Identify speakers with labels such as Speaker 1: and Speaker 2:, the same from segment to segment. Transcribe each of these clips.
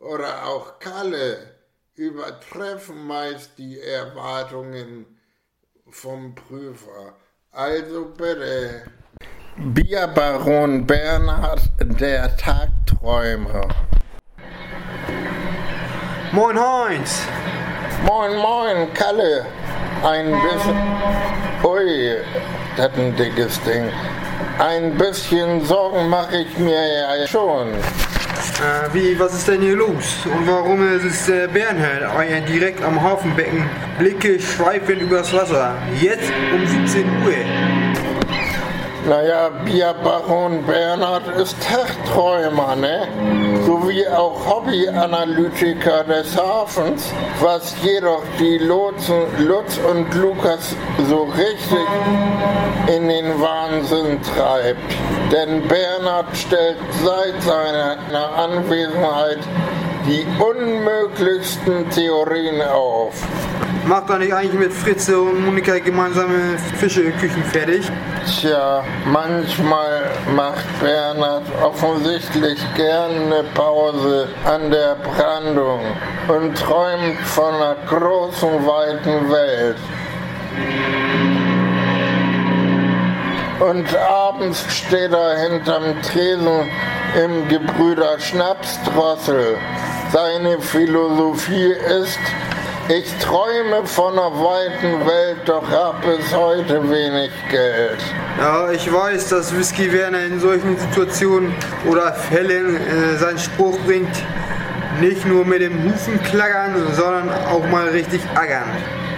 Speaker 1: oder auch Kalle übertreffen meist die Erwartungen vom Prüfer. Also bitte. Bierbaron Bernhard, der Tagträumer.
Speaker 2: Moin Heinz.
Speaker 1: Moin, moin, Kalle. Ein bisschen. Ui, das ist ein dickes Ding. Ein bisschen Sorgen mache ich mir ja schon.
Speaker 2: Äh, wie, was ist denn hier los? Und warum ist es äh, Bernhard äh, direkt am Hafenbecken? Blicke schweifen übers Wasser. Jetzt um 17 Uhr.
Speaker 1: Naja, Bierbaron Bernhard ist Tagträumer, ne? Sowie auch Hobbyanalytiker des Hafens, was jedoch die Lotsen Lutz und Lukas so richtig in den Wahnsinn treibt. Denn Bernhard stellt seit seiner Anwesenheit die unmöglichsten Theorien auf.
Speaker 2: Macht er nicht eigentlich mit Fritze und Monika gemeinsame Fischeküchen fertig?
Speaker 1: Tja, manchmal macht Bernhard offensichtlich gern eine Pause an der Brandung und träumt von einer großen, weiten Welt. Und abends steht er hinterm Tresen im Gebrüder Schnapsdrossel. Seine Philosophie ist, ich träume von einer weiten Welt, doch hab bis heute wenig Geld.
Speaker 2: Ja, ich weiß, dass Whisky Werner in solchen Situationen oder Fällen äh, seinen Spruch bringt, nicht nur mit dem Hufen klackern, sondern auch mal richtig aggern.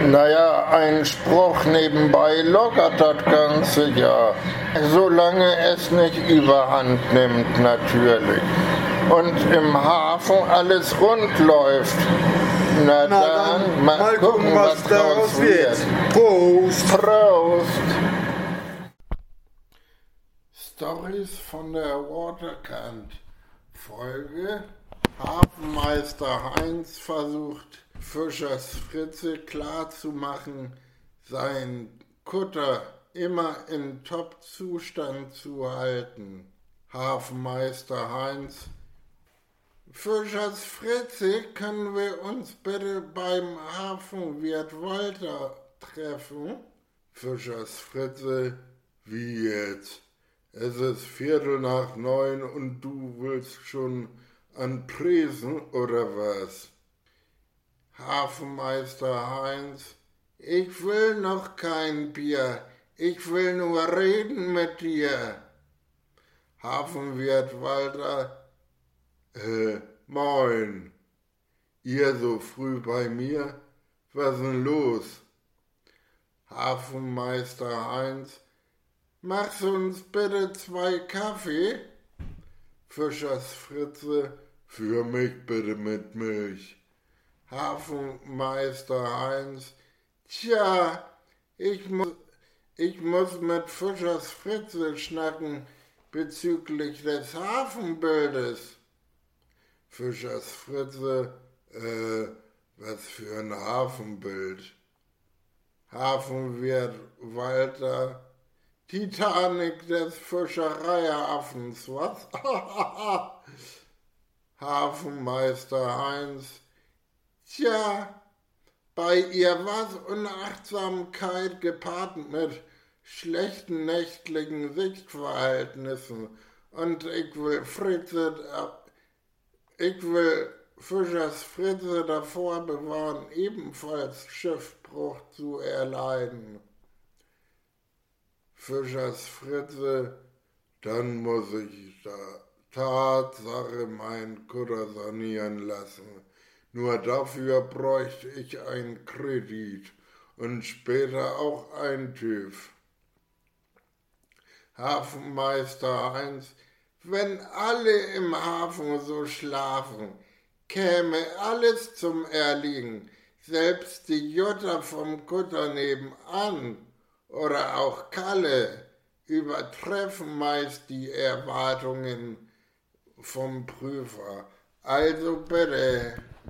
Speaker 1: Naja, ein Spruch nebenbei lockert das Ganze ja. Solange es nicht überhand nimmt, natürlich. Und im Hafen alles rund läuft. Na,
Speaker 2: Na
Speaker 1: dann,
Speaker 2: dann,
Speaker 1: mal,
Speaker 2: mal gucken, was daraus wird. Prost!
Speaker 1: Prost! Stories von der Waterkant. Folge Hafenmeister Heinz versucht Fischers Fritze klarzumachen, seinen Kutter immer in Top-Zustand zu halten. Hafenmeister Heinz Fischers Fritze, können wir uns bitte beim Hafenwirt Walter treffen? Fischers Fritze, wie jetzt? Es ist Viertel nach neun und du willst schon an Tresen oder was? Hafenmeister Heinz, ich will noch kein Bier, ich will nur reden mit dir. Hafenwirt Walter, äh, moin. Ihr so früh bei mir? Was denn los? Hafenmeister Heinz, machst uns bitte zwei Kaffee? Fischers Fritze, für mich bitte mit Milch. Hafenmeister Heinz, tja, ich muss, ich muss mit Fischers Fritze schnacken bezüglich des Hafenbildes. Fischers Fritze, äh, was für ein Hafenbild. Hafenwirt Walter, Titanic des Fischereihaffens, was? Hafenmeister Heinz, tja, bei ihr war's Unachtsamkeit gepaart mit schlechten nächtlichen Sichtverhältnissen und ich will Fritze, ich will Fischers Fritze davor bewahren, ebenfalls Schiffbruch zu erleiden. Fischers Fritze, dann muss ich da Tatsache mein Kutter sanieren lassen. Nur dafür bräuchte ich einen Kredit und später auch ein TÜV. Hafenmeister Heinz, wenn alle im Hafen so schlafen, käme alles zum Erliegen, selbst die Jutta vom Kutter nebenan oder auch Kalle übertreffen meist die Erwartungen vom Prüfer. Also bitte.